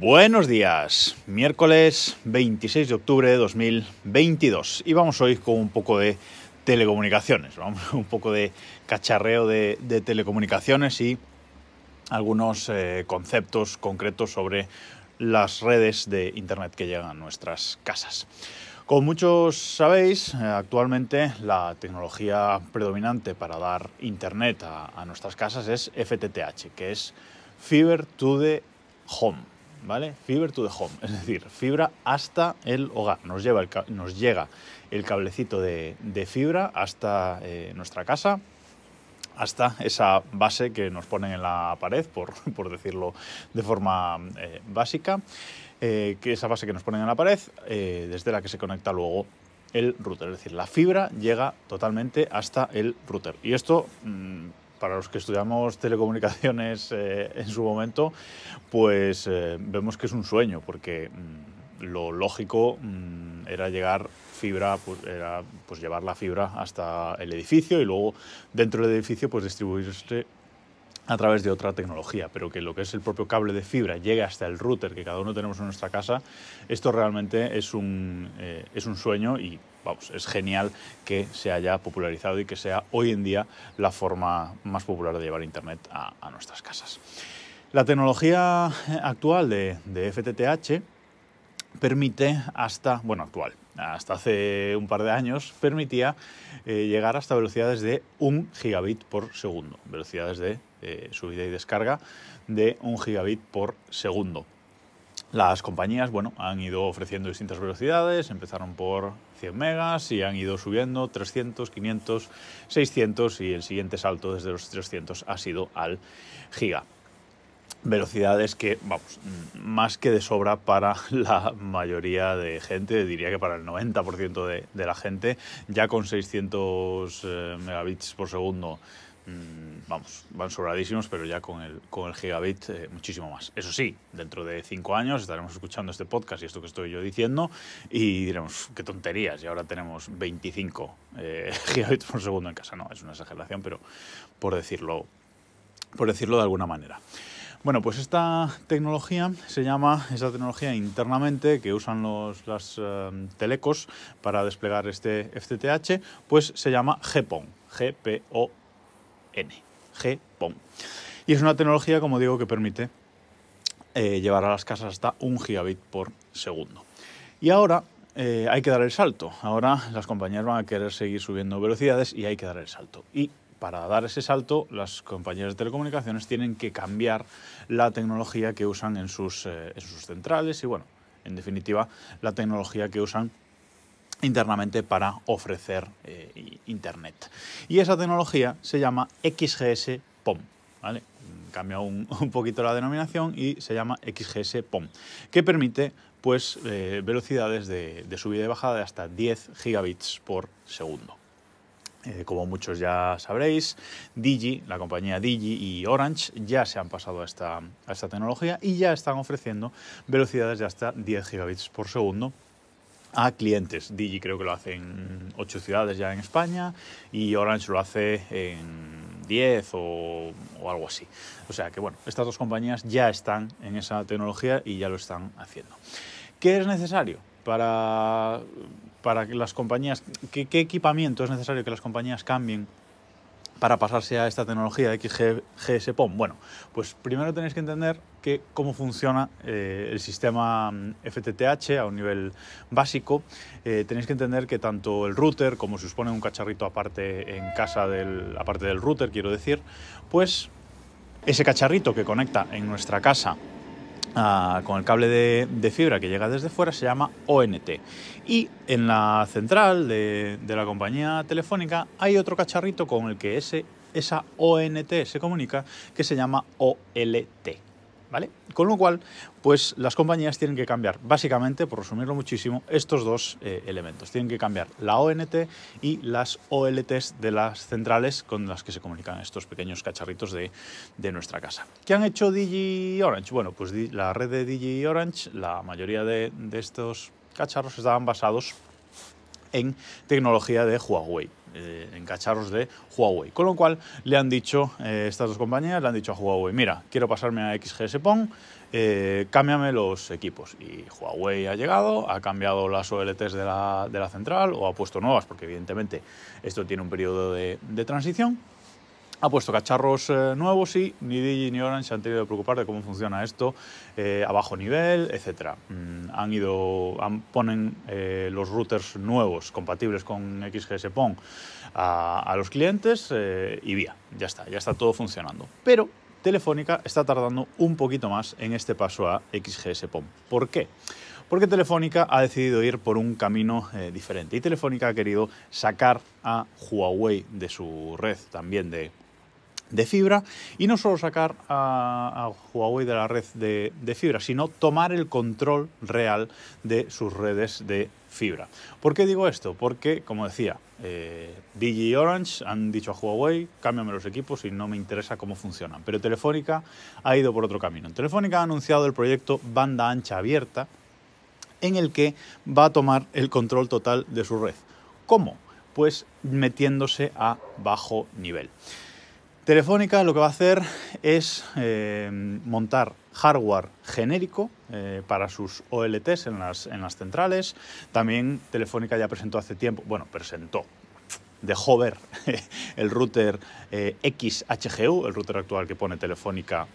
Buenos días, miércoles 26 de octubre de 2022 y vamos hoy con un poco de telecomunicaciones, vamos un poco de cacharreo de, telecomunicaciones y algunos eh, conceptos concretos sobre las redes de Internet que llegan a nuestras casas. Como muchos sabéis, eh, actualmente la tecnología predominante para dar Internet a, a nuestras casas es FTTH, que es Fiber to the Home. ¿Vale? Fiber to the home, es decir, fibra hasta el hogar. Nos, lleva nos llega el cablecito de, fibra hasta eh, nuestra casa, hasta esa base que nos ponen en la pared, por, por decirlo de forma eh, básica, eh, que esa base que nos ponen en la pared, eh, desde la que se conecta luego el router. Es decir, la fibra llega totalmente hasta el router. Y esto, mmm, para los que estudiamos telecomunicaciones eh, en su momento, pues eh, vemos que es un sueño, porque mmm, lo lógico mmm, era llegar fibra, pues, era pues llevar la fibra hasta el edificio y luego dentro del edificio pues distribuirse a través de otra tecnología, pero que lo que es el propio cable de fibra llegue hasta el router que cada uno tenemos en nuestra casa, esto realmente es un, eh, es un sueño y vamos, es genial que se haya popularizado y que sea hoy en día la forma más popular de llevar Internet a, nuestras casas. La tecnología actual de, de FTTH permite hasta, bueno, actual, hasta hace un par de años, permitía eh, llegar hasta velocidades de 1 gigabit por segundo, velocidades de eh, subida y descarga de 1 gigabit por segundo. Las compañías, bueno, han ido ofreciendo distintas velocidades, empezaron por 100 megas y han ido subiendo 300, 500, 600 y el siguiente salto desde los 300 ha sido al giga. Velocidades que, vamos, más que de sobra para la mayoría de gente, diría que para el 90% de, de, la gente, ya con 600 eh, megabits por segundo, mmm, vamos, van sobradísimos, pero ya con el, con el gigabit eh, muchísimo más. Eso sí, dentro de 5 años estaremos escuchando este podcast y esto que estoy yo diciendo y diremos, qué tonterías, y ahora tenemos 25 eh, gigabits por segundo en casa. No, es una exageración, pero por decirlo, por decirlo de alguna manera. Bueno, pues esta tecnología se llama, esa tecnología internamente que usan los, las uh, telecos para desplegar este FTTH, pues se llama GPON, G-P-O-N, GPON. Y es una tecnología, como digo, que permite eh, llevar a las casas hasta un gigabit por segundo. Y ahora eh, hay que dar el salto. Ahora las compañías van a querer seguir subiendo velocidades y hay que dar el salto. Y para dar ese salto, las compañías de telecomunicaciones tienen que cambiar la tecnología que usan en sus, eh, en sus centrales y, bueno, en definitiva, la tecnología que usan internamente para ofrecer eh, Internet. Y esa tecnología se llama XGS POM. ¿vale? Cambia un, poquito la denominación y se llama XGS POM, que permite pues, eh, velocidades de, de subida y bajada de hasta 10 gigabits por segundo. Eh, como muchos ya sabréis, Digi, la compañía Digi y Orange ya se han pasado a esta, a esta tecnología y ya están ofreciendo velocidades de hasta 10 gigabits por segundo a clientes. Digi creo que lo hace en 8 ciudades ya en España y Orange lo hace en 10 o, o, algo así. O sea que bueno, estas dos compañías ya están en esa tecnología y ya lo están haciendo. ¿Qué es necesario para para que las compañías, ¿qué, ¿qué, equipamiento es necesario que las compañías cambien para pasarse a esta tecnología de XGS-PON? Bueno, pues primero tenéis que entender que cómo funciona eh, el sistema FTTH a un nivel básico. Eh, tenéis que entender que tanto el router, como si os pone un cacharrito aparte en casa, del, aparte del router, quiero decir, pues ese cacharrito que conecta en nuestra casa Uh, con el cable de, fibra que llega desde fuera se llama ONT. Y en la central de, la compañía telefónica hay otro cacharrito con el que esa ONT se comunica que se llama OLT. ¿Vale? Con lo cual, pues las compañías tienen que cambiar, básicamente, por resumirlo muchísimo, estos dos eh, elementos. Tienen que cambiar la ONT y las OLTs de las centrales con las que se comunican estos pequeños cacharritos de, nuestra casa. ¿Qué han hecho Digi Orange? Bueno, pues la red de Digi Orange, la mayoría de estos cacharros estaban basados en tecnología de Huawei. Eh, en cacharros de Huawei. Con lo cual le han dicho, eh, estas dos compañías le han dicho a Huawei, mira, quiero pasarme a XGS PON, eh, cámbiame los equipos. Y Huawei ha llegado, ha cambiado las OLTs de la, de la central o ha puesto nuevas, porque evidentemente esto tiene un periodo de, de transición ha puesto cacharros eh, nuevos y ni Digi ni Orange se han tenido que preocupar de cómo funciona esto eh, a bajo nivel, etc. Mm, han ido, ponen eh, los routers nuevos compatibles con XGS PON a, los clientes y vía, ya está, ya está todo funcionando. Pero Telefónica está tardando un poquito más en este paso a XGS PON. ¿Por qué? Porque Telefónica ha decidido ir por un camino diferente y Telefónica ha querido sacar a Huawei de su red también de de fibra y no solo sacar a, Huawei de la red de, fibra, sino tomar el control real de sus redes de fibra. ¿Por qué digo esto? Porque, como decía, eh, y Orange han dicho a Huawei, cámbiame los equipos y no me interesa cómo funcionan. Pero Telefónica ha ido por otro camino. Telefónica ha anunciado el proyecto Banda Ancha Abierta, en el que va a tomar el control total de su red. ¿Cómo? Pues metiéndose a bajo nivel. Telefónica lo que va a hacer es eh, montar hardware genérico eh, para sus OLTs en las, en las centrales. También Telefónica ya presentó hace tiempo, bueno, presentó, dejó ver el router eh, XHGU, el router actual que pone Telefónica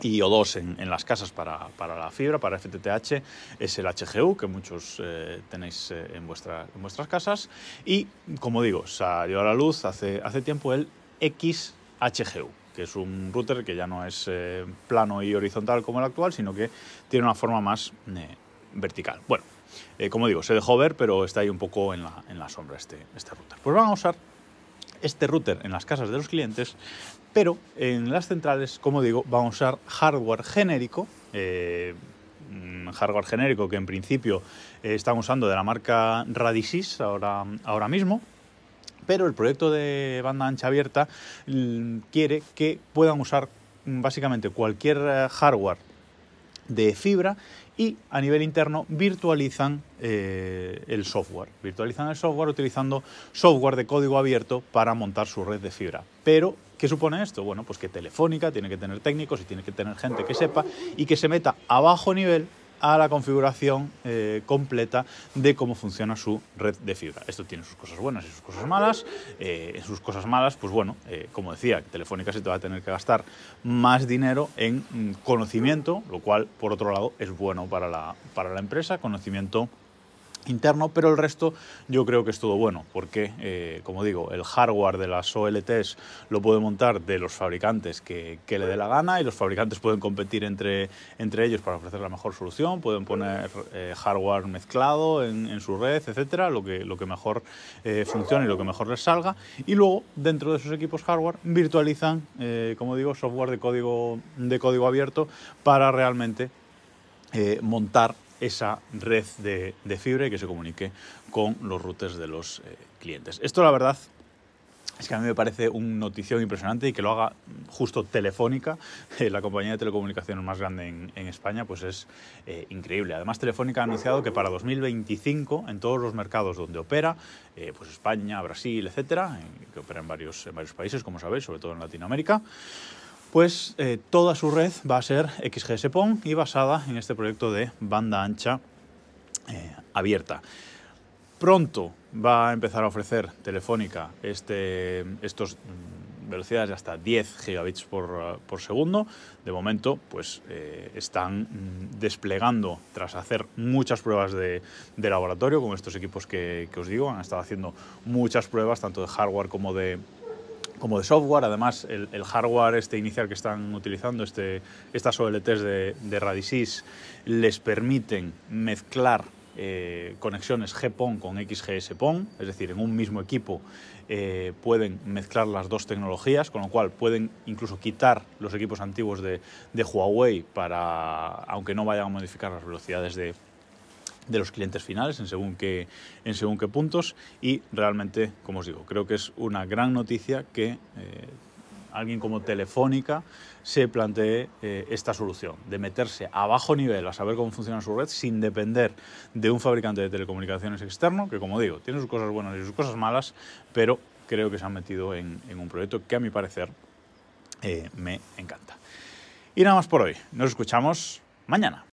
y O2 en, en las casas para, para, la fibra, para FTTH, es el HGU, que muchos tenéis en, vuestra, en vuestras casas. Y, como digo, salió a la luz hace, hace tiempo el X HGU, que es un router que ya no es eh, plano y horizontal como el actual, sino que tiene una forma más eh, vertical. Bueno, eh, como digo, se dejó ver, pero está ahí un poco en la, en la sombra este, este router. Pues vamos a usar este router en las casas de los clientes, pero en las centrales, como digo, vamos a usar hardware genérico, hardware genérico que en principio están usando de la marca Radisys ahora, ahora mismo, pero el proyecto de banda ancha abierta quiere que puedan usar mm, básicamente cualquier eh, hardware de fibra y a nivel interno virtualizan eh, el software. Virtualizan el software utilizando software de código abierto para montar su red de fibra. Pero, ¿qué supone esto? Bueno, pues que Telefónica tiene que tener técnicos y tiene que tener gente que sepa y que se meta a bajo nivel a la configuración eh, completa de cómo funciona su red de fibra. Esto tiene sus cosas buenas y sus cosas malas. Eh, en sus cosas malas, pues bueno, eh, como decía, Telefónica se te va a tener que gastar más dinero en mm, conocimiento, lo cual, por otro lado, es bueno para la, para la empresa, conocimiento interno, pero el resto yo creo que es todo bueno, porque, eh, como digo, el hardware de las OLTs lo puede montar de los fabricantes que, le dé la gana y los fabricantes pueden competir entre, entre ellos para ofrecer la mejor solución, pueden poner eh, hardware mezclado en, su red, etcétera, lo que, lo que mejor eh, funcione y lo que mejor les salga, y luego dentro de sus equipos hardware virtualizan, como digo, software de código, de código abierto para realmente montar esa red de, fibra y que se comunique con los routers de los eh, clientes. Esto la verdad es que a mí me parece una notición impresionante y que lo haga justo Telefónica, eh, la compañía de telecomunicaciones más grande en, España, pues es eh, increíble. Además, Telefónica ha anunciado que para 2025, en todos los mercados donde opera, pues España, Brasil, etcétera, que opera en varios, en varios países, como sabéis, sobre todo en Latinoamérica, pues eh, toda su red va a ser XGS-PON y basada en este proyecto de banda ancha eh, abierta. Pronto va a empezar a ofrecer Telefónica este, estos mm, velocidades de hasta 10 gigabits por, segundo. De momento, pues eh, están mm, desplegando, tras hacer muchas pruebas de, laboratorio, con estos equipos que, que, os digo, han estado haciendo muchas pruebas, tanto de hardware como de, como de software. Además, el, hardware este inicial que están utilizando, este, estas OLTs de, de Radisys, les permiten mezclar eh, conexiones GPON con XGS-PON, es decir, en un mismo equipo eh, pueden mezclar las dos tecnologías, con lo cual pueden incluso quitar los equipos antiguos de, de Huawei para, aunque no vayan a modificar las velocidades de, de los clientes finales en según qué, en según qué puntos y realmente, como os digo, creo que es una gran noticia que eh, alguien como Telefónica se plantee eh, esta solución, de meterse a bajo nivel a saber cómo funciona su red sin depender de un fabricante de telecomunicaciones externo, que como digo, tiene sus cosas buenas y sus cosas malas, pero creo que se han metido en, un proyecto que a mi parecer eh, me encanta. Y nada más por hoy, nos escuchamos mañana.